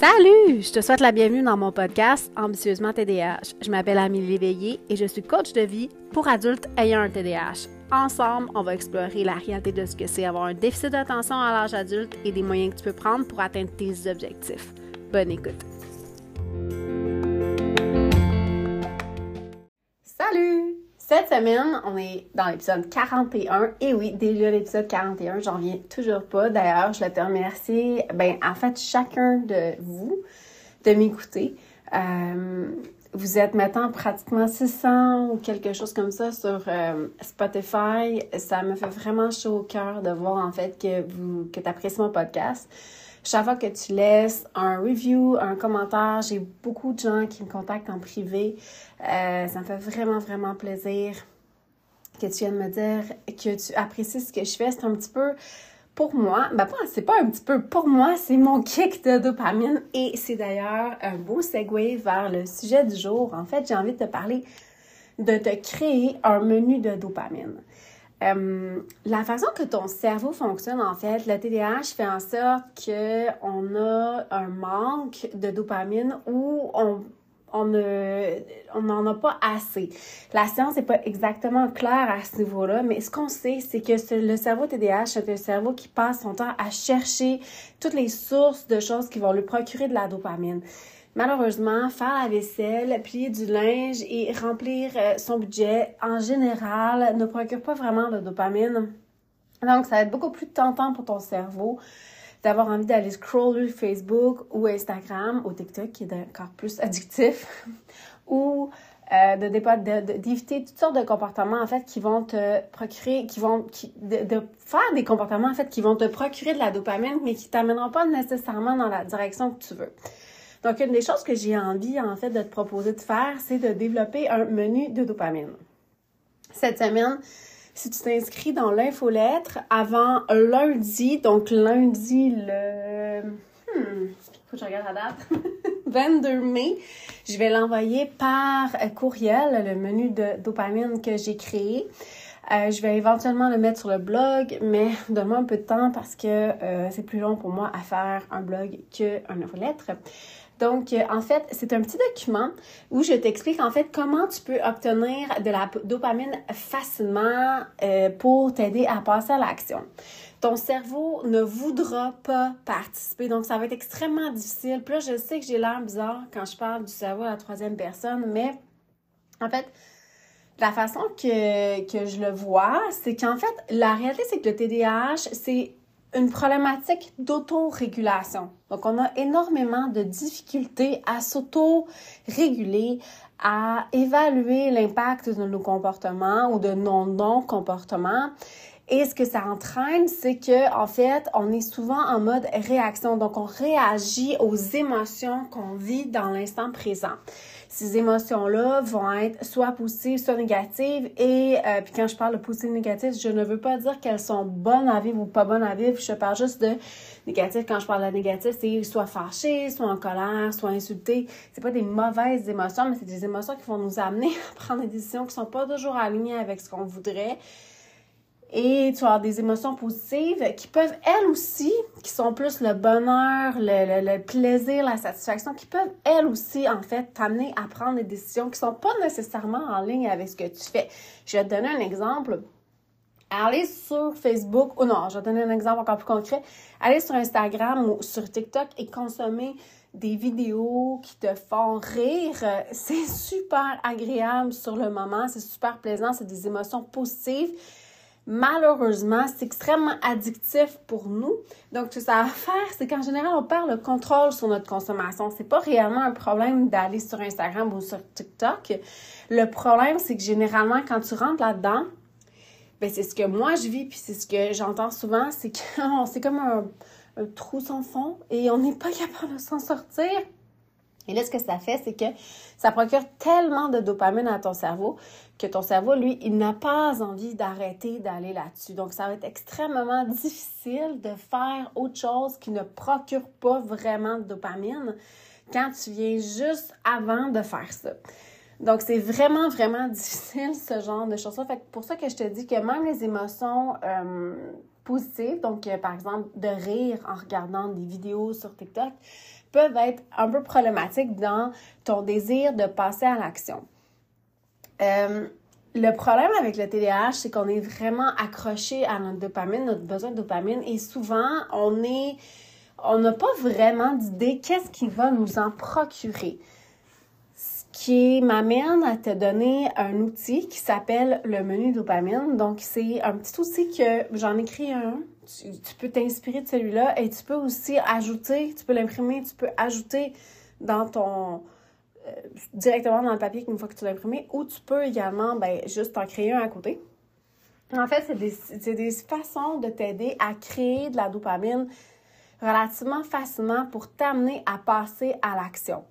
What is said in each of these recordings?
Salut! Je te souhaite la bienvenue dans mon podcast Ambitieusement TDAH. Je m'appelle Amélie Léveillé et je suis coach de vie pour adultes ayant un TDAH. Ensemble, on va explorer la réalité de ce que c'est avoir un déficit d'attention à l'âge adulte et des moyens que tu peux prendre pour atteindre tes objectifs. Bonne écoute! Salut! Cette semaine, on est dans l'épisode 41. Et oui, déjà l'épisode 41, j'en viens toujours pas. D'ailleurs, je te remercie, ben, en fait, chacun de vous de m'écouter. Euh, vous êtes maintenant pratiquement 600 ou quelque chose comme ça sur euh, Spotify. Ça me fait vraiment chaud au cœur de voir en fait que vous que apprécies mon podcast. Chaque fois que tu laisses un review, un commentaire, j'ai beaucoup de gens qui me contactent en privé. Euh, ça me fait vraiment, vraiment plaisir que tu viennes me dire que tu apprécies ce que je fais. C'est un petit peu pour moi, ben pas, c'est pas un petit peu, pour moi, c'est mon kick de dopamine et c'est d'ailleurs un beau segue vers le sujet du jour. En fait, j'ai envie de te parler de te créer un menu de dopamine. Euh, la façon que ton cerveau fonctionne, en fait, le TDAH fait en sorte qu'on a un manque de dopamine ou on on n'en a pas assez. La science n'est pas exactement claire à ce niveau-là, mais ce qu'on sait, c'est que le cerveau TDAH, c'est un cerveau qui passe son temps à chercher toutes les sources de choses qui vont lui procurer de la dopamine. Malheureusement, faire la vaisselle, plier du linge et remplir euh, son budget, en général, ne procure pas vraiment de dopamine. Donc, ça va être beaucoup plus tentant pour ton cerveau d'avoir envie d'aller scroller Facebook ou Instagram ou TikTok, qui est encore plus addictif, ou euh, de d'éviter toutes sortes de comportements en fait qui vont te procurer qui vont de, faire des comportements en fait qui vont te procurer de la dopamine mais qui t'amèneront pas nécessairement dans la direction que tu veux. Donc, une des choses que j'ai envie, en fait, de te proposer de faire, c'est de développer un menu de dopamine. Cette semaine, si tu t'inscris dans l'infolettre avant lundi, donc lundi le... Hmm, faut que je regarde la date. 22 mai, je vais l'envoyer par courriel, le menu de dopamine que j'ai créé. Euh, je vais éventuellement le mettre sur le blog, mais donne-moi un peu de temps parce que euh, c'est plus long pour moi à faire un blog qu'un infolettre. Donc, euh, en fait, c'est un petit document où je t'explique en fait comment tu peux obtenir de la dopamine facilement euh, pour t'aider à passer à l'action. Ton cerveau ne voudra pas participer, donc ça va être extrêmement difficile. Puis là, je sais que j'ai l'air bizarre quand je parle du cerveau à la troisième personne, mais en fait, la façon que, que je le vois, c'est qu'en fait, la réalité, c'est que le TDAH, c'est une problématique d'autorégulation. Donc, on a énormément de difficultés à s'auto-réguler, à évaluer l'impact de nos comportements ou de nos non-comportements. Et ce que ça entraîne, c'est que, en fait, on est souvent en mode réaction. Donc, on réagit aux émotions qu'on vit dans l'instant présent ces émotions-là vont être soit positives, soit négatives. Et euh, puis quand je parle de positives, négatives, je ne veux pas dire qu'elles sont bonnes à vivre ou pas bonnes à vivre. Je parle juste de négatives. Quand je parle de négatives, c'est soit fâché, soit en colère, soit insulté. C'est pas des mauvaises émotions, mais c'est des émotions qui vont nous amener à prendre des décisions qui sont pas toujours alignées avec ce qu'on voudrait et tu as des émotions positives qui peuvent, elles aussi, qui sont plus le bonheur, le, le, plaisir, la satisfaction, qui peuvent, elles aussi, en fait, t'amener à prendre des décisions qui sont pas nécessairement en ligne avec ce que tu fais. Je vais te donner un exemple. Allez sur Facebook, ou non, je vais te donner un exemple encore plus concret. Allez sur Instagram ou sur TikTok et consommer des vidéos qui te font rire. C'est super agréable sur le moment, c'est super plaisant, c'est des émotions positives malheureusement, c'est extrêmement addictif pour nous. Donc, ce que ça va faire, c'est qu'en général, on perd le contrôle sur notre consommation. C'est pas réellement un problème d'aller sur Instagram ou sur TikTok. Le problème, c'est que généralement, quand tu rentres là-dedans, ben, c'est ce que moi je vis, puis c'est ce que j'entends souvent, c'est que c'est comme un, un trou sans fond et on n'est pas capable de s'en sortir. Et là, ce que ça fait, c'est que ça procure tellement de dopamine à ton cerveau que ton cerveau, lui, il n'a pas envie d'arrêter d'aller là-dessus. Donc, ça va être extrêmement difficile de faire autre chose qui ne procure pas vraiment de dopamine quand tu viens juste avant de faire ça. Donc, c'est vraiment, vraiment difficile, ce genre de choses-là. Fait que pour ça que je te dis que même les émotions euh, positives, donc euh, par exemple de rire en regardant des vidéos sur TikTok, peuvent être un peu problématiques dans ton désir de passer à l'action. Euh, le problème avec le TDAH, c'est qu'on est vraiment accroché à notre dopamine, notre besoin de dopamine, et souvent, on est, on n'a pas vraiment d'idée qu'est-ce qui va nous en procurer. Qui m'amène à te donner un outil qui s'appelle le menu dopamine. Donc, c'est un petit outil que j'en ai créé un. Tu, tu peux t'inspirer de celui-là et tu peux aussi ajouter, tu peux l'imprimer, tu peux ajouter dans ton, euh, directement dans le papier une fois que tu l'as imprimé, ou tu peux également ben, juste en créer un à côté. En fait, c'est des, des, façons de t'aider à créer de la dopamine relativement facilement pour t'amener à passer à l'action.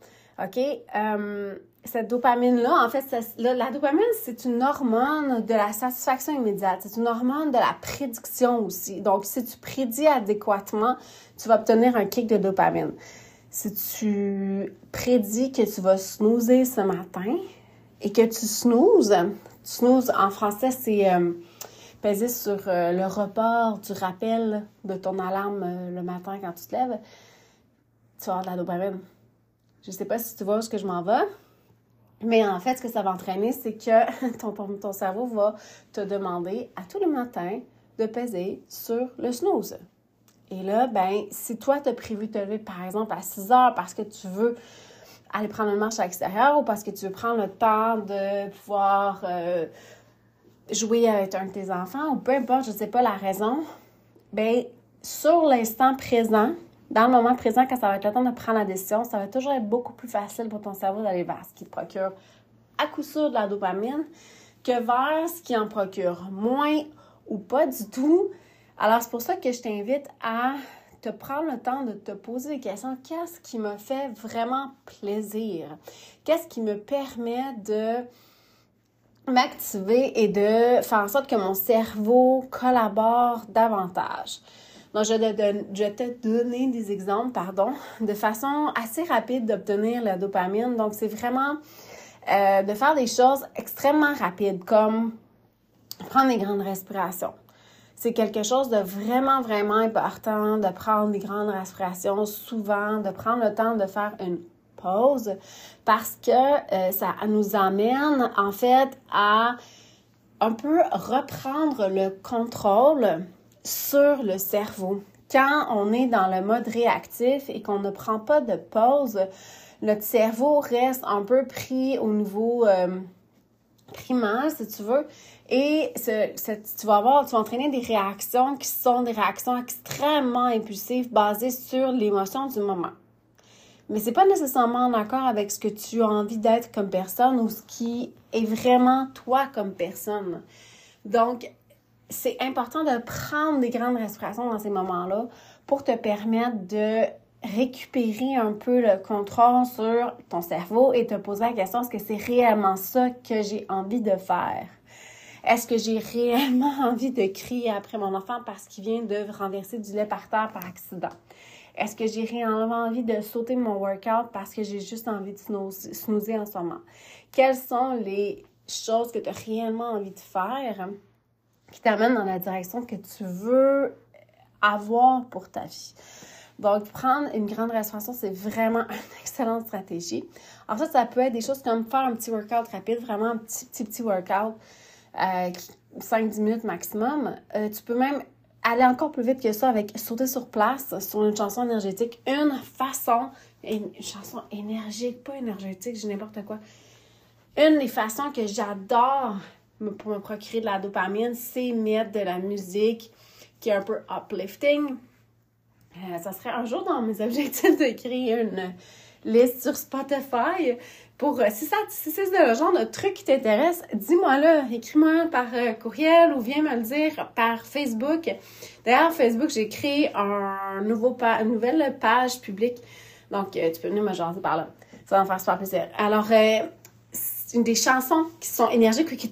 OK? Euh, cette dopamine-là, en fait, la dopamine, c'est une hormone de la satisfaction immédiate. C'est une hormone de la prédiction aussi. Donc, si tu prédis adéquatement, tu vas obtenir un kick de dopamine si tu prédis que tu vas snoozer ce matin et que tu snoozes, tu en français, c'est euh, peser sur euh, le report du rappel de ton alarme euh, le matin quand tu te lèves, tu vas avoir de la dopamine. Je sais pas si tu vois où ce que je m'en vais, mais en fait, ce que ça va entraîner, c'est que ton, ton cerveau va te demander à tous les matins de peser sur le snooze. Et là, ben, si toi, tu as prévu de te lever, par exemple, à 6 heures parce que tu veux aller prendre une marche à l'extérieur ou parce que tu veux prendre le temps de pouvoir euh, jouer avec un de tes enfants ou peu importe, je ne sais pas la raison, ben, sur l'instant présent, dans le moment présent, quand ça va être le temps de prendre la décision, ça va toujours être beaucoup plus facile pour ton cerveau d'aller vers ce qui te procure à coup sûr de la dopamine que vers ce qui en procure moins ou pas du tout. Alors, c'est pour ça que je t'invite à te prendre le temps de te poser des questions. Qu'est-ce qui me fait vraiment plaisir? Qu'est-ce qui me permet de m'activer et de faire en sorte que mon cerveau collabore davantage? Donc, je vais te donner des exemples, pardon, de façon assez rapide d'obtenir la dopamine. Donc, c'est vraiment euh, de faire des choses extrêmement rapides, comme prendre des grandes respirations c'est quelque chose de vraiment, vraiment important de prendre des grandes respirations souvent, de prendre le temps de faire une pause parce que euh, ça nous amène en fait à un peu reprendre le contrôle sur le cerveau. Quand on est dans le mode réactif et qu'on ne prend pas de pause, notre cerveau reste un peu pris au niveau euh, primaire, si tu veux, et tu vas avoir, tu vas entraîner des réactions qui sont des réactions extrêmement impulsives basées sur l'émotion du moment. Mais c'est pas nécessairement en accord avec ce que tu as envie d'être comme personne ou ce qui est vraiment toi comme personne. Donc, c'est important de prendre des grandes respirations dans ces moments-là pour te permettre de récupérer un peu le contrôle sur ton cerveau et te poser la question est-ce que c'est réellement ça que j'ai envie de faire? Est-ce que j'ai réellement envie de crier après mon enfant parce qu'il vient de renverser du lait par terre par accident? Est-ce que j'ai réellement envie de sauter mon workout parce que j'ai juste envie de snoozer en ce moment? Quelles sont les choses que tu as réellement envie de faire? Qui t'amènent dans la direction que tu veux avoir pour ta vie? Donc, prendre une grande respiration, c'est vraiment une excellente stratégie. En fait, ça peut être des choses comme faire un petit workout rapide, vraiment un petit, petit, petit workout 5-10 minutes maximum. Euh, tu peux même aller encore plus vite que ça avec sauter sur place sur une chanson énergétique. Une façon, une chanson énergique, pas énergétique, j'ai n'importe quoi. Une des façons que j'adore pour me procurer de la dopamine, c'est mettre de la musique qui est un peu uplifting. Euh, ça serait un jour dans mes objectifs de créer une liste sur Spotify pour, euh, si, ça, si c'est le genre de truc qui t'intéresse, dis-moi là, écris-moi par euh, courriel ou viens me le dire par Facebook. D'ailleurs, Facebook, j'ai créé un nouveau une nouvelle page publique. Donc, tu peux venir me jaser par là. Ça va me faire super plaisir. Alors, c'est une des chansons qui sont énergiques, qui,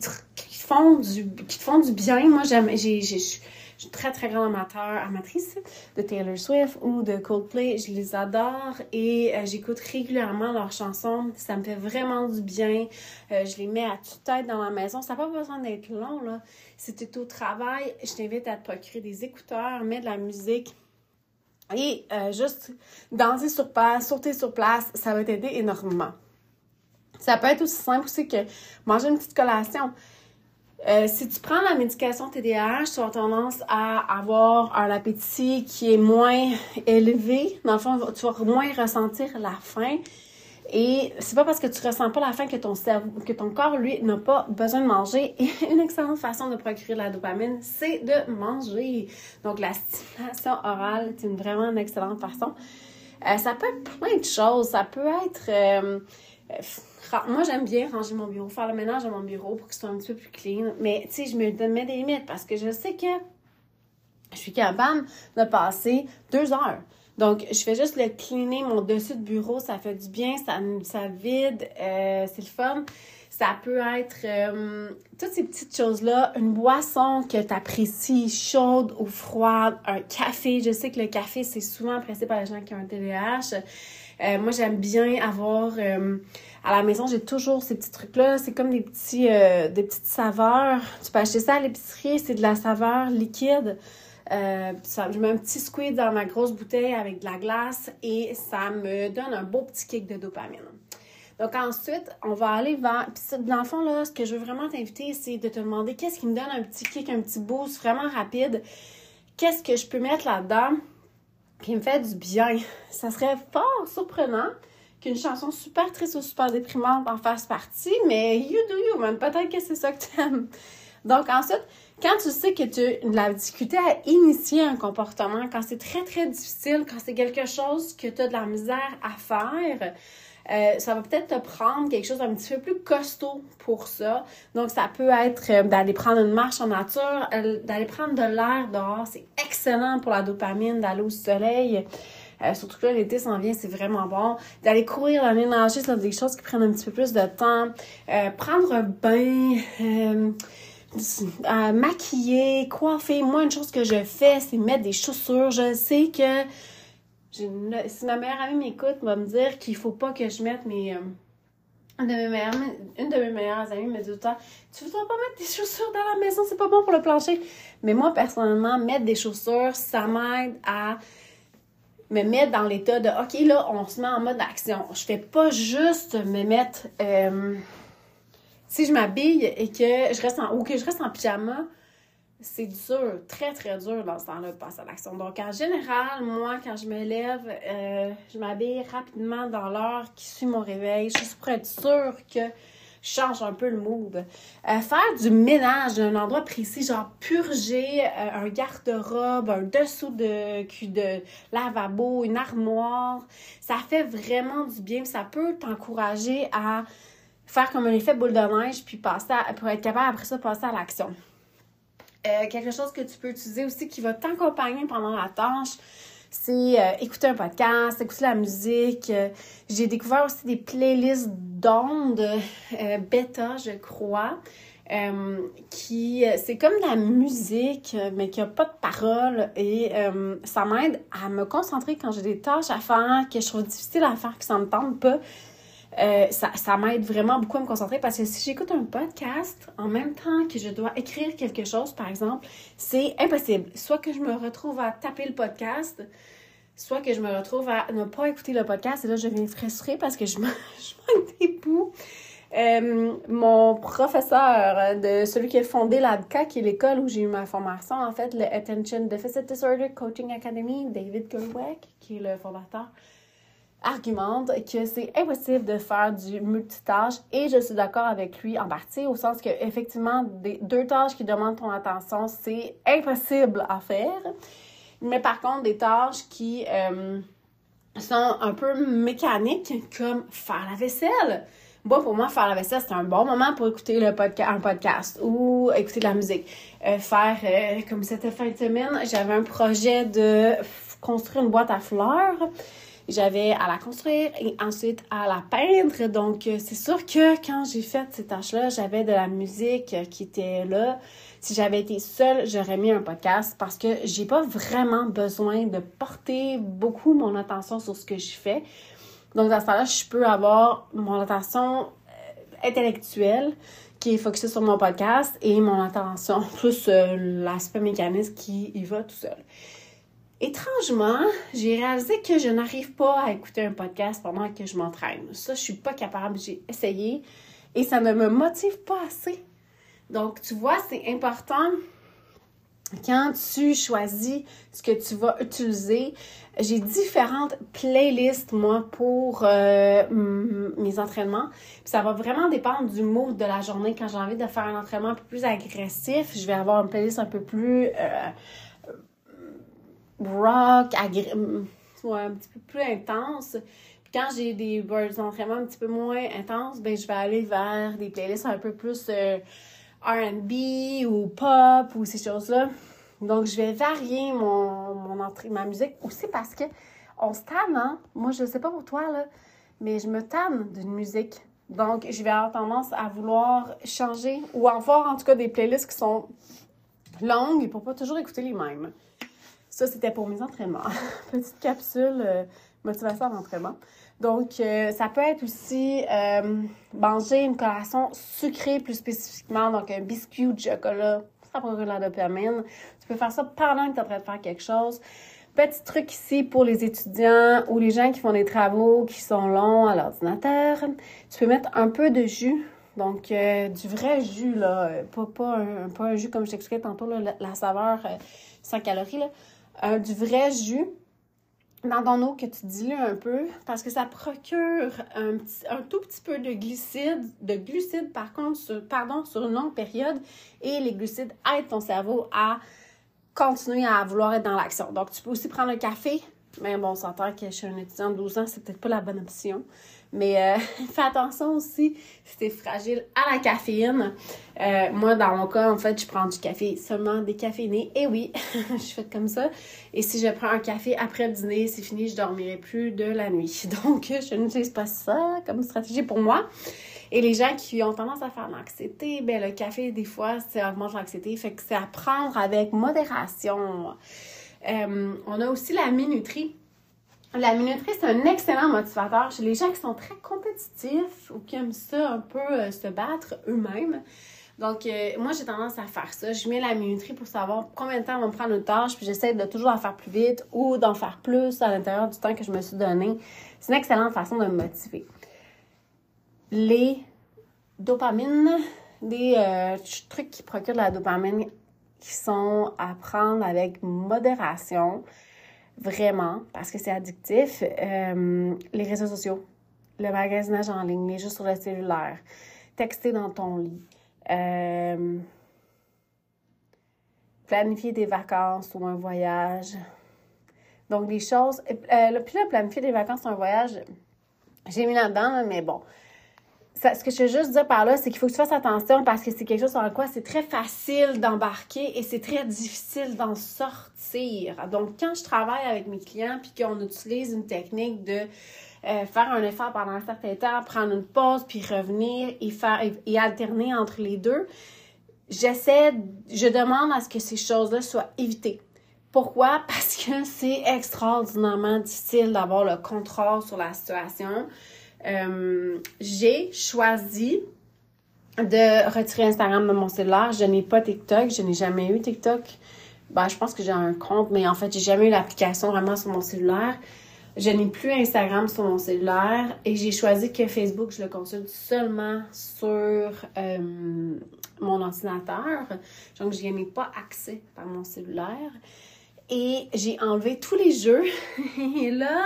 font du, qui te font du bien. Moi, j'aime, j'ai, Je suis très, très grande amateur, amatrice de Taylor Swift ou de Coldplay. Je les adore et euh, j'écoute régulièrement leurs chansons. Ça me fait vraiment du bien. Euh, je les mets à toute tête dans la maison. Ça n'a pas besoin d'être long, là. Si tu es au travail, je t'invite à te procurer des écouteurs, mets de la musique. Et euh, juste danser sur place, sauter sur place, ça va t'aider énormément. Ça peut être aussi simple aussi que manger une petite collation. Euh, si tu prends la médication TDAH, tu as tendance à avoir un appétit qui est moins élevé. Dans le fond, tu vas moins ressentir la faim. Et c'est pas parce que tu ressens pas la faim que ton cerveau, que ton corps, lui, n'a pas besoin de manger. Une excellente façon de procurer la dopamine, c'est de manger. Donc, la stimulation orale est une, vraiment une excellente façon. Euh, ça peut être plein de choses. Ça peut être... Euh, moi, j'aime bien ranger mon bureau, faire le ménage dans mon bureau pour que ce soit un petit peu plus clean. Mais, tu sais, je me mets des limites parce que je sais que je suis capable de passer deux heures. Donc, je fais juste le cleaner mon dessus de bureau. Ça fait du bien, ça, ça vide, euh, c'est le fun. Ça peut être euh, toutes ces petites choses-là. Une boisson que tu apprécies, chaude ou froide. Un café. Je sais que le café, c'est souvent apprécié par les gens qui ont un TDAH. Euh, moi, j'aime bien avoir euh, à la maison, j'ai toujours ces petits trucs-là. C'est comme des petits euh, des petites saveurs. Tu peux acheter ça à l'épicerie, c'est de la saveur liquide. je mets un petit squid dans ma grosse bouteille avec de la glace et ça me donne un beau petit kick de dopamine. Donc ensuite, on va aller vers... Puis dans le fond, là, ce que je veux vraiment t'inviter, c'est de te demander qu'est-ce qui me donne un petit kick, un petit boost vraiment rapide. Qu'est-ce que je peux mettre là-dedans? Qui me fait du bien. Ça serait fort surprenant qu'une chanson super triste ou super déprimante en fasse partie, mais you do you, man. Peut-être que c'est ça que tu aimes. Donc, ensuite, quand tu sais que tu as de la difficulté à initier un comportement, quand c'est très, très difficile, quand c'est quelque chose que tu as de la misère à faire, euh, ça va peut-être te prendre quelque chose d'un petit peu plus costaud pour ça. Donc, ça peut être euh, d'aller prendre une marche en nature, euh, d'aller prendre de l'air dehors. C'est excellent pour la dopamine, d'aller au soleil. surtout que l'été s'en vient, c'est vraiment bon. D'aller courir dans l'énergie, c'est des choses qui prennent un petit peu plus de temps. prendre un bain, maquiller, coiffer. Moi, une chose que je fais, c'est mettre des chaussures. Je sais que si ma meilleure amie m'écoute, va me dire qu'il faut pas que je mette mes. Euh, une, de mes meilleures, amies me dit tout le temps Tu veux pas mettre des chaussures dans la maison, c'est pas bon pour le plancher. Mais moi, personnellement, mettre des chaussures, ça m'aide à me mettre dans l'état de OK, là, on se met en mode action. Je fais pas juste me mettre. Euh, si je m'habille et que je reste en, ou que je reste en pyjama, c'est dur, très, très dur dans ce temps-là de passer à l'action. Donc, en général, moi, quand je me lève, euh, je m'habille rapidement dans l'heure qui suit mon réveil, juste pour être sûre que je change un peu le mood. Euh, faire du ménage d'un endroit précis, genre purger euh, un garde-robe, un dessous de, de lavabo, une armoire, ça fait vraiment du bien. Ça peut t'encourager à faire comme un effet boule de neige, puis passer pour être capable après ça passer à l'action. Euh, quelque chose que tu peux utiliser aussi qui va t'accompagner pendant la tâche, c'est euh, écouter un podcast, écouter la musique. Euh, j'ai découvert aussi des playlists d'ondes bêta, je crois. qui c'est comme de la musique mais qui a pas de paroles et ça m'aide à me concentrer quand j'ai des tâches à faire que je trouve difficile à faire que ça me tente pas euh, ça, m'aide vraiment beaucoup à me concentrer parce que si j'écoute un podcast en même temps que je dois écrire quelque chose, par exemple, c'est impossible. Soit que je me retrouve à taper le podcast, soit que je me retrouve à ne pas écouter le podcast et là, je viens frustrer parce que je, manque, des bouts. Euh, mon professeur de celui qui a fondé l'ADCA, qui est l'école où j'ai eu ma formation, en fait, le Attention Deficit Disorder Coaching Academy, David Gerweck, qui est le fondateur, argumente que c'est impossible de faire du multitâche et je suis d'accord avec lui en partie au sens que effectivement des deux tâches qui demandent ton attention c'est impossible à faire mais par contre des tâches qui euh, sont un peu mécaniques comme faire la vaisselle moi, pour moi, faire la vaisselle, c'est un bon moment pour écouter le podcast, un podcast ou écouter de la musique. Euh, faire, euh, comme cette fin de semaine, j'avais un projet de construire une boîte à fleurs. J'avais à la construire et ensuite à la peindre. Donc, euh, c'est sûr que quand j'ai fait ces tâches-là, j'avais de la musique qui était là. Si j'avais été seule, j'aurais mis un podcast parce que j'ai pas vraiment besoin de porter beaucoup mon attention sur ce que je fais. Donc, dans ce temps-là, je peux avoir mon attention euh, intellectuelle qui est focusée sur mon podcast et mon attention plus euh, l'aspect mécanisme qui y va tout seul. Étrangement, j'ai réalisé que je n'arrive pas à écouter un podcast pendant que je m'entraîne. Ça, je suis pas capable. J'ai essayé et ça ne me motive pas assez. Donc, tu vois, c'est important quand tu choisis ce que tu vas utiliser. J'ai différentes playlists, moi, pour euh, mes entraînements. ça va vraiment dépendre du mood de la journée. Quand j'ai envie de faire un entraînement un peu plus agressif, je vais avoir une playlist un peu plus euh, rock, ouais, un petit peu plus intense. Puis quand j'ai des, entraînements un petit peu moins intenses, ben je vais aller vers des playlists un peu plus euh, R&B ou pop ou ces choses-là. Donc, je vais varier mon, mon entrée, ma musique aussi parce que on se tanne, hein? Moi, je sais pas pour toi, là, mais je me tanne d'une musique. Donc, je vais avoir tendance à vouloir changer ou avoir en tout cas des playlists qui sont longues pour pas toujours écouter les mêmes. Ça, c'était pour mes entraînements. Petite capsule euh, motivation d'entraînement. Donc, euh, ça peut être aussi euh, manger une collation sucrée plus spécifiquement, donc un biscuit de chocolat, ça procure la dopamine. Tu peux faire ça pendant que tu es en train de faire quelque chose. Petit truc ici pour les étudiants ou les gens qui font des travaux qui sont longs à l'ordinateur. Tu peux mettre un peu de jus, donc du vrai jus, là, pas, pas, un, pas un jus comme je t'expliquais tantôt, là, la, saveur sans calories, là. Du vrai jus dans ton eau que tu dilues un peu parce que ça procure un, tout petit peu de glucides, de glucides par contre, sur, une longue période et les glucides aident ton cerveau à continuer à vouloir être dans l'action. Donc, tu peux aussi prendre un café, mais bon, on s'entend que suis un étudiant de 12 ans, c'est peut-être pas la bonne option. Mais euh, fais attention aussi si t'es fragile à la caféine. Euh, moi, dans mon cas, en fait, je prends du café seulement décaféiné. Et oui, je fais comme ça. Et si je prends un café après le dîner, c'est fini, je dormirai plus de la nuit. Donc, je n'utilise pas ça comme stratégie pour moi. Et les gens qui ont tendance à faire l'anxiété, ben le café, des fois, ça augmente l'anxiété. Fait que c'est à prendre avec modération. Euh, on a aussi la minuterie. La minuterie, c'est un excellent motivateur chez les gens qui sont très compétitifs ou qui aiment ça un peu euh, se battre eux-mêmes. Donc, euh, moi, j'ai tendance à faire ça. Je mets la minuterie pour savoir combien de temps va me prendre une tâche, puis j'essaie de toujours en faire plus vite ou d'en faire plus à l'intérieur du temps que je me suis donné. C'est une excellente façon de me motiver. Les dopamines, des euh, trucs qui procurent de la dopamine qui sont à prendre avec modération vraiment, parce que c'est addictif, euh, les réseaux sociaux, le magasinage en ligne, les jeux sur le cellulaire, texter dans ton lit, euh, planifier des vacances ou un voyage. Donc, des choses. Euh, puis là, planifier des vacances ou un voyage, j'ai mis là-dedans, mais bon, ce que je veux juste dire par là, c'est qu'il faut que tu fasses attention parce que c'est quelque chose sur quoi c'est très facile d'embarquer et c'est très difficile d'en sortir. Donc, quand je travaille avec mes clients puis qu'on utilise une technique de euh, faire un effort pendant un certain temps, prendre une pause puis revenir et faire et alterner entre les deux, j'essaie, je demande à ce que ces choses-là soient évitées. Pourquoi? Parce que c'est extraordinairement difficile d'avoir le contrôle sur la situation. Euh, j'ai choisi de retirer Instagram de mon cellulaire. Je n'ai pas TikTok. Je n'ai jamais eu TikTok. Ben, je pense que j'ai un compte, mais en fait, j'ai jamais eu l'application vraiment sur mon cellulaire. Je n'ai plus Instagram sur mon cellulaire et j'ai choisi que Facebook, je le consulte seulement sur euh, mon ordinateur. Donc, je n'y ai pas accès par mon cellulaire. Et j'ai enlevé tous les jeux. et là,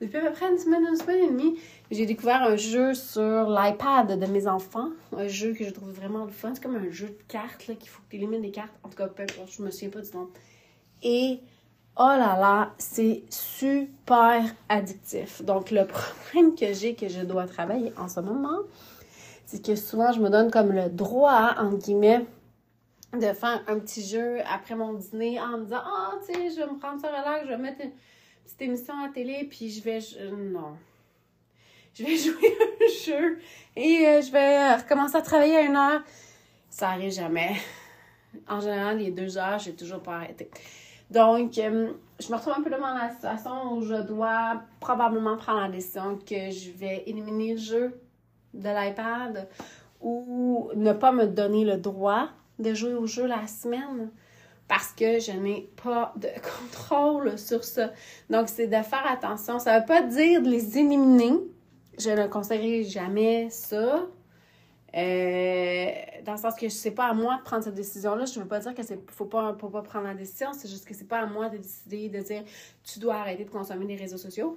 depuis à peu près une semaine, une semaine et demie, j'ai découvert un jeu sur l'iPad de mes enfants. Un jeu que je trouve vraiment le fun. C'est comme un jeu de cartes, là, qu'il faut que tu élimines des cartes. En tout cas, peu je me souviens pas du nom. Et, oh là là, c'est super addictif. Donc, le problème que j'ai, que je dois travailler en ce moment, c'est que souvent, je me donne comme le droit, entre guillemets, de faire un petit jeu après mon dîner en me disant, ah, oh, tu sais, je vais me prendre ça relax, je vais mettre une petite émission à télé, puis je vais... Non je vais jouer un jeu et euh, je vais recommencer à travailler à une heure. Ça arrive jamais. en général, les deux heures, j'ai toujours pas arrêté. Donc, euh, je me retrouve un peu devant la situation où je dois probablement prendre la décision que je vais éliminer le jeu de l'iPad ou ne pas me donner le droit de jouer au jeu la semaine parce que je n'ai pas de contrôle sur ça. Donc, c'est de faire attention. Ça ne veut pas dire de les éliminer. Je ne conseillerais jamais ça. Euh, dans le sens que c'est pas à moi de prendre cette décision-là. Je ne veux pas dire que c'est faut pas, pas prendre la décision. C'est juste que c'est pas à moi de décider, de dire tu dois arrêter de consommer les réseaux sociaux.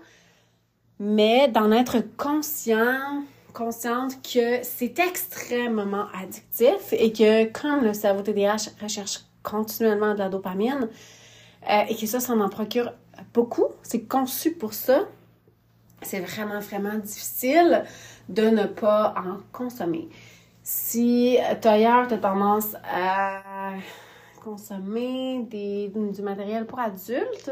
Mais d'en être conscient, consciente que c'est extrêmement addictif et que quand le cerveau TDAH recherche continuellement de la dopamine euh, et que ça, ça en procure beaucoup, c'est conçu pour ça, c'est vraiment, vraiment difficile de ne pas en consommer. Si tu ailleurs, tu as tendance à consommer du matériel pour adultes,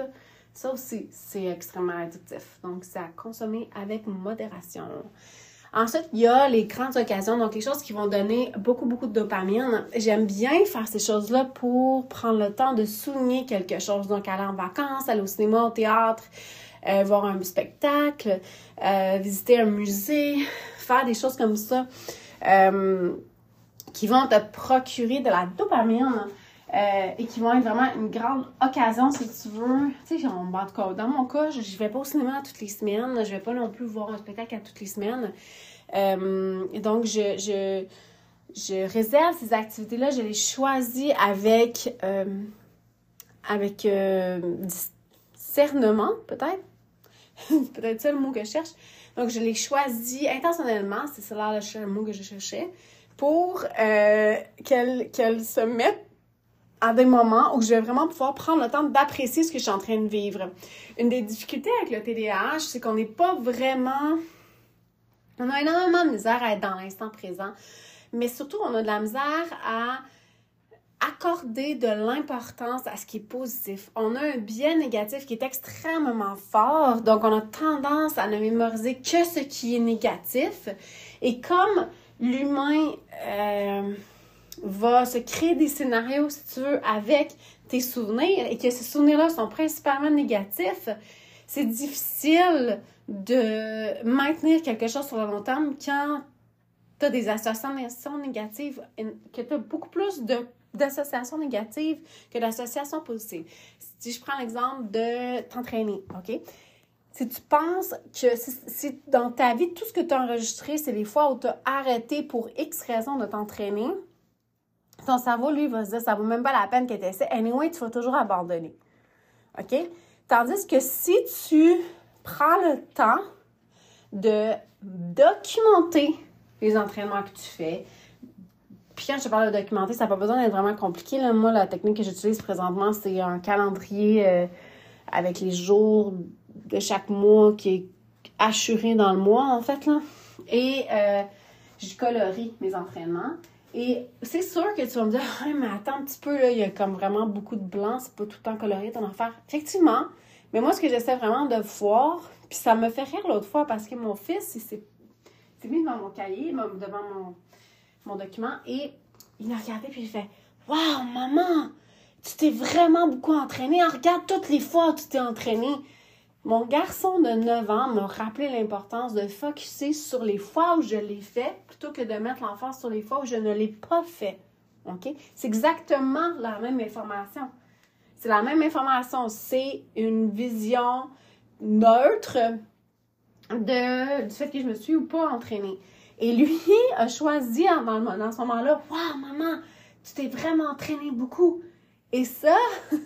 ça aussi, c'est extrêmement addictif. Donc, c'est à consommer avec modération. Ensuite, il y a les grandes occasions, donc les choses qui vont donner beaucoup, beaucoup de dopamine. J'aime bien faire ces choses-là pour prendre le temps de souligner quelque chose. Donc, aller en vacances, aller au cinéma, au théâtre, euh, voir un spectacle, euh, visiter un musée, faire des choses comme ça euh, qui vont te procurer de la dopamine. Et qui vont être vraiment une grande occasion si tu veux. Tu sais, dans mon cas, je ne vais pas au cinéma toutes les semaines, je vais pas non plus voir un spectacle à toutes les semaines. donc, je, je, je, réserve ces activités-là, je les choisis avec, avec discernement, peut-être. peut-être ça le mot que je cherche. Donc, je l'ai choisi intentionnellement, c'est là le mot que je cherchais, pour euh, qu'elle se mette à des moments où je vais vraiment pouvoir prendre le temps d'apprécier ce que je suis en train de vivre. Une des difficultés avec le TDAH, c'est qu'on n'est pas vraiment... On a énormément de misère à être dans l'instant présent, mais surtout, on a de la misère à accorder de l'importance à ce qui est positif. On a un biais négatif qui est extrêmement fort, donc on a tendance à ne mémoriser que ce qui est négatif. Et comme l'humain euh, va se créer des scénarios, si tu veux, avec tes souvenirs, et que ces souvenirs-là sont principalement négatifs, c'est difficile de maintenir quelque chose sur le long terme quand tu as des associations négatives, que tu as beaucoup plus de d'associations négatives que d'associations positives. Si je prends l'exemple de t'entraîner, OK? Si tu penses que si, dans ta vie, tout ce que tu as enregistré, c'est les fois où tu as arrêté pour X raison de t'entraîner, ton cerveau, lui, va se dire, ça vaut même pas la peine que tu essaies. Anyway, tu vas toujours abandonner. OK? Tandis que si tu prends le temps de documenter les entraînements que tu fais, puis quand je te parle de documenter, ça n'a pas besoin d'être vraiment compliqué. Moi, la technique que j'utilise présentement, c'est un calendrier euh, avec les jours de chaque mois qui est assuré dans le mois, en fait. Là. Et euh, je mes entraînements. Et c'est sûr que tu vas me dire, mais attends un petit peu, là, il y a comme vraiment beaucoup de blanc, c'est pas tout le temps coloré ton affaire. Effectivement, mais moi, ce que j'essaie vraiment de voir, puis ça me fait rire l'autre fois parce que mon fils, il s'est mis devant mon cahier, devant mon document et il a regardé puis il fait Waouh, maman, tu t'es vraiment beaucoup entraîné. Regarde toutes les fois où tu t'es entraîné. Mon garçon de 9 ans m'a rappelé l'importance de focuser sur les fois où je l'ai fait plutôt que de mettre l'enfant sur les fois où je ne l'ai pas fait. C'est exactement la même information. C'est la même information. C'est une vision neutre de, du fait que je me suis ou pas entraînée. Et lui a choisi dans, dans ce moment-là, Waouh, maman, tu t'es vraiment entraîné beaucoup. Et ça,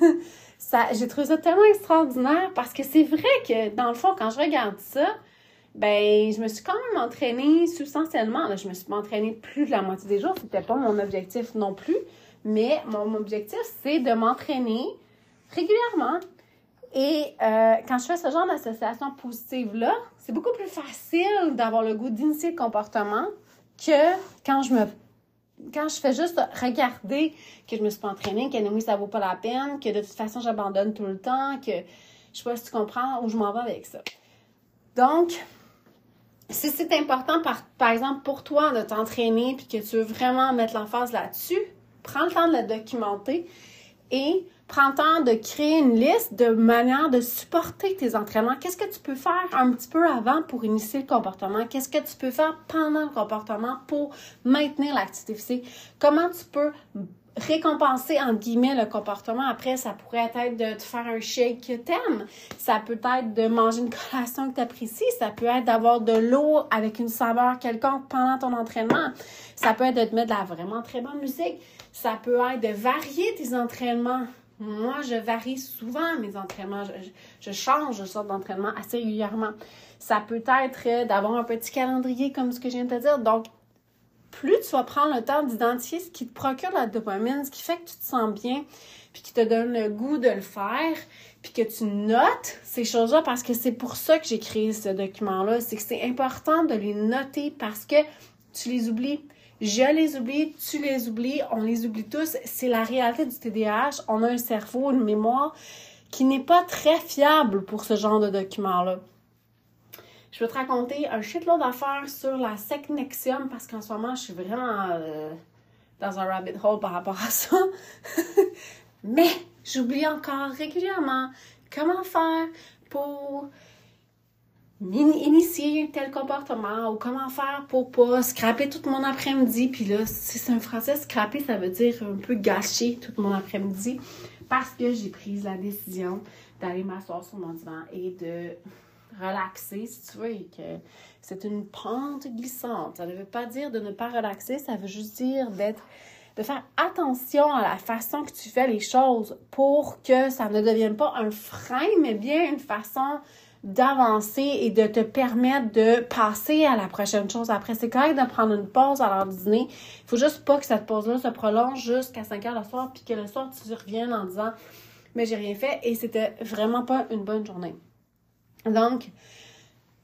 ça j'ai trouvé ça tellement extraordinaire parce que c'est vrai que, dans le fond, quand je regarde ça, ben, je me suis quand même entraînée substantiellement. je me suis entraînée plus de la moitié des jours. C'était pas mon objectif non plus. Mais mon objectif, c'est de m'entraîner régulièrement et euh, quand je fais ce genre d'association positive-là, c'est beaucoup plus facile d'avoir le goût d'initier le comportement que quand je me quand je fais juste regarder que je me suis pas entraînée, que oui, ça vaut pas la peine, que de toute façon j'abandonne tout le temps, que je sais pas si tu comprends où je m'en vais avec ça. Donc, si c'est important par, par exemple pour toi de t'entraîner puis que tu veux vraiment mettre l'emphase là-dessus, prends le temps de le documenter et prends le temps de créer une liste de manières de supporter tes entraînements. Qu'est-ce que tu peux faire un petit peu avant pour initier le comportement? Qu'est-ce que tu peux faire pendant le comportement pour maintenir l'activité physique? Comment tu peux récompenser, entre guillemets, le comportement? Après, ça pourrait être de te faire un shake que t'aimes. Ça peut être de manger une collation que t'apprécies. Ça peut être d'avoir de l'eau avec une saveur quelconque pendant ton entraînement. Ça peut être de te mettre de la vraiment très bonne musique. Ça peut être de varier tes entraînements. Moi, je varie souvent mes entraînements. Je, change de sorte d'entraînement assez régulièrement. Ça peut être d'avoir un petit calendrier comme ce que je viens de te dire. Donc, plus tu vas prendre le temps d'identifier ce qui te procure la dopamine, ce qui fait que tu te sens bien, puis qui te donne le goût de le faire, puis que tu notes ces choses-là, parce que c'est pour ça que j'ai créé ce document-là, c'est que c'est important de les noter parce que tu les oublies. Je les oublie, tu les oublies, on les oublie tous. C'est la réalité du TDAH. On a un cerveau, une mémoire qui n'est pas très fiable pour ce genre de document-là. Je vais te raconter un shitload d'affaires sur la Secnexium parce qu'en ce moment, je suis vraiment euh, dans un rabbit hole par rapport à ça. Mais j'oublie encore régulièrement comment faire pour initier un tel comportement ou comment faire pour pas scraper tout mon après-midi. Puis là, si c'est un français, scraper, ça veut dire un peu gâcher tout mon après-midi parce que j'ai pris la décision d'aller m'asseoir sur mon divan et de relaxer, si tu veux, et que c'est une pente glissante. Ça ne veut pas dire de ne pas relaxer, ça veut juste dire d'être de faire attention à la façon que tu fais les choses pour que ça ne devienne pas un frein, mais bien une façon d'avancer et de te permettre de passer à la prochaine chose après. C'est correct de prendre une pause à l'heure du dîner. Il faut juste pas que cette pause-là se prolonge jusqu'à 5 heures le soir, puis que le soir, tu reviennes en disant Mais j'ai rien fait et c'était vraiment pas une bonne journée. Donc,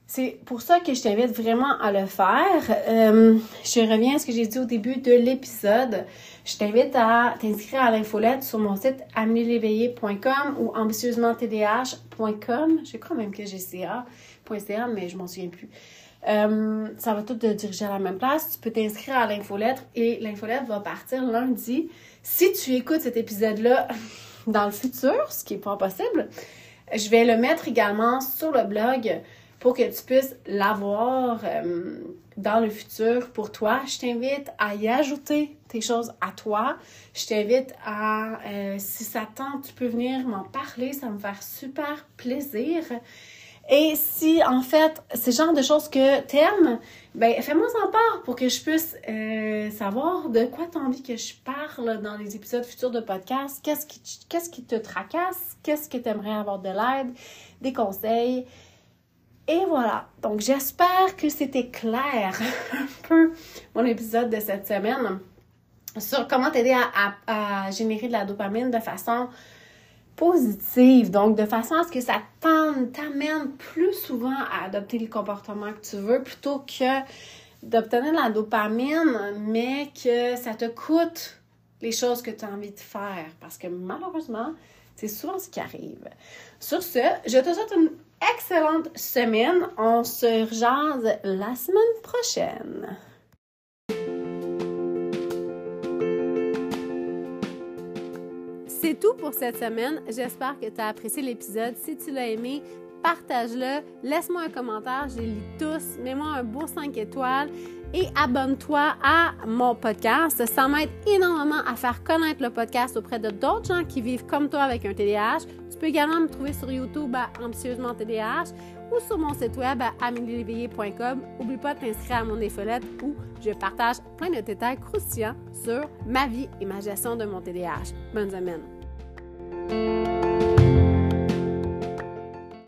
c'est pour ça que je t'invite vraiment à le faire. Euh, je reviens à ce que j'ai dit au début de l'épisode. Je t'invite à t'inscrire à l'infolette sur mon site amélieveillé.com ou ambitieusement-tdh.com. Je crois même que j'ai ca.ca, mais je m'en souviens plus. Euh, ça va tout te diriger à la même place. Tu peux t'inscrire à l'infolettre et l'infolette va partir lundi. Si tu écoutes cet épisode-là dans le futur, ce qui n'est pas possible, je vais le mettre également sur le blog pour que tu puisses l'avoir euh, dans le futur pour toi. Je t'invite à y ajouter tes choses à toi. Je t'invite à, euh, si ça tente, tu peux venir m'en parler. Ça me faire super plaisir. Et si, en fait, c'est genre de choses que t'aimes, ben, fais-moi en part pour que je puisse euh, savoir de quoi tu as envie que je parle dans les épisodes futurs de podcast. Qu'est-ce qui, qu'est-ce qui te tracasse? Qu'est-ce que tu aimerais avoir de l'aide, des conseils? Et voilà. Donc, j'espère que c'était clair un peu mon épisode de cette semaine sur comment t'aider à, générer de la dopamine de façon positive, donc de façon à ce que ça t'amène plus souvent à adopter le comportement que tu veux plutôt que d'obtenir la dopamine, mais que ça te coûte les choses que tu as envie de faire. Parce que malheureusement, c'est souvent ce qui arrive. Sur ce, je te souhaite une excellente semaine. On se rejase la semaine prochaine. C'est tout pour cette semaine. J'espère que tu as apprécié l'épisode. Si tu l'as aimé, partage-le. Laisse-moi un commentaire. Je les lis tous. Mets-moi un beau 5 étoiles et abonne-toi à mon podcast. Ça m'aide énormément à faire connaître le podcast auprès de d'autres gens qui vivent comme toi avec un TDAH. Tu peux également me trouver sur YouTube à Ambitieusement TDAH ou sur mon site web à amélieléveillé.com. N'oublie pas de t'inscrire à mon infolette où je partage plein de détails croustillants sur ma vie et ma gestion de mon TDAH. Bonne semaine!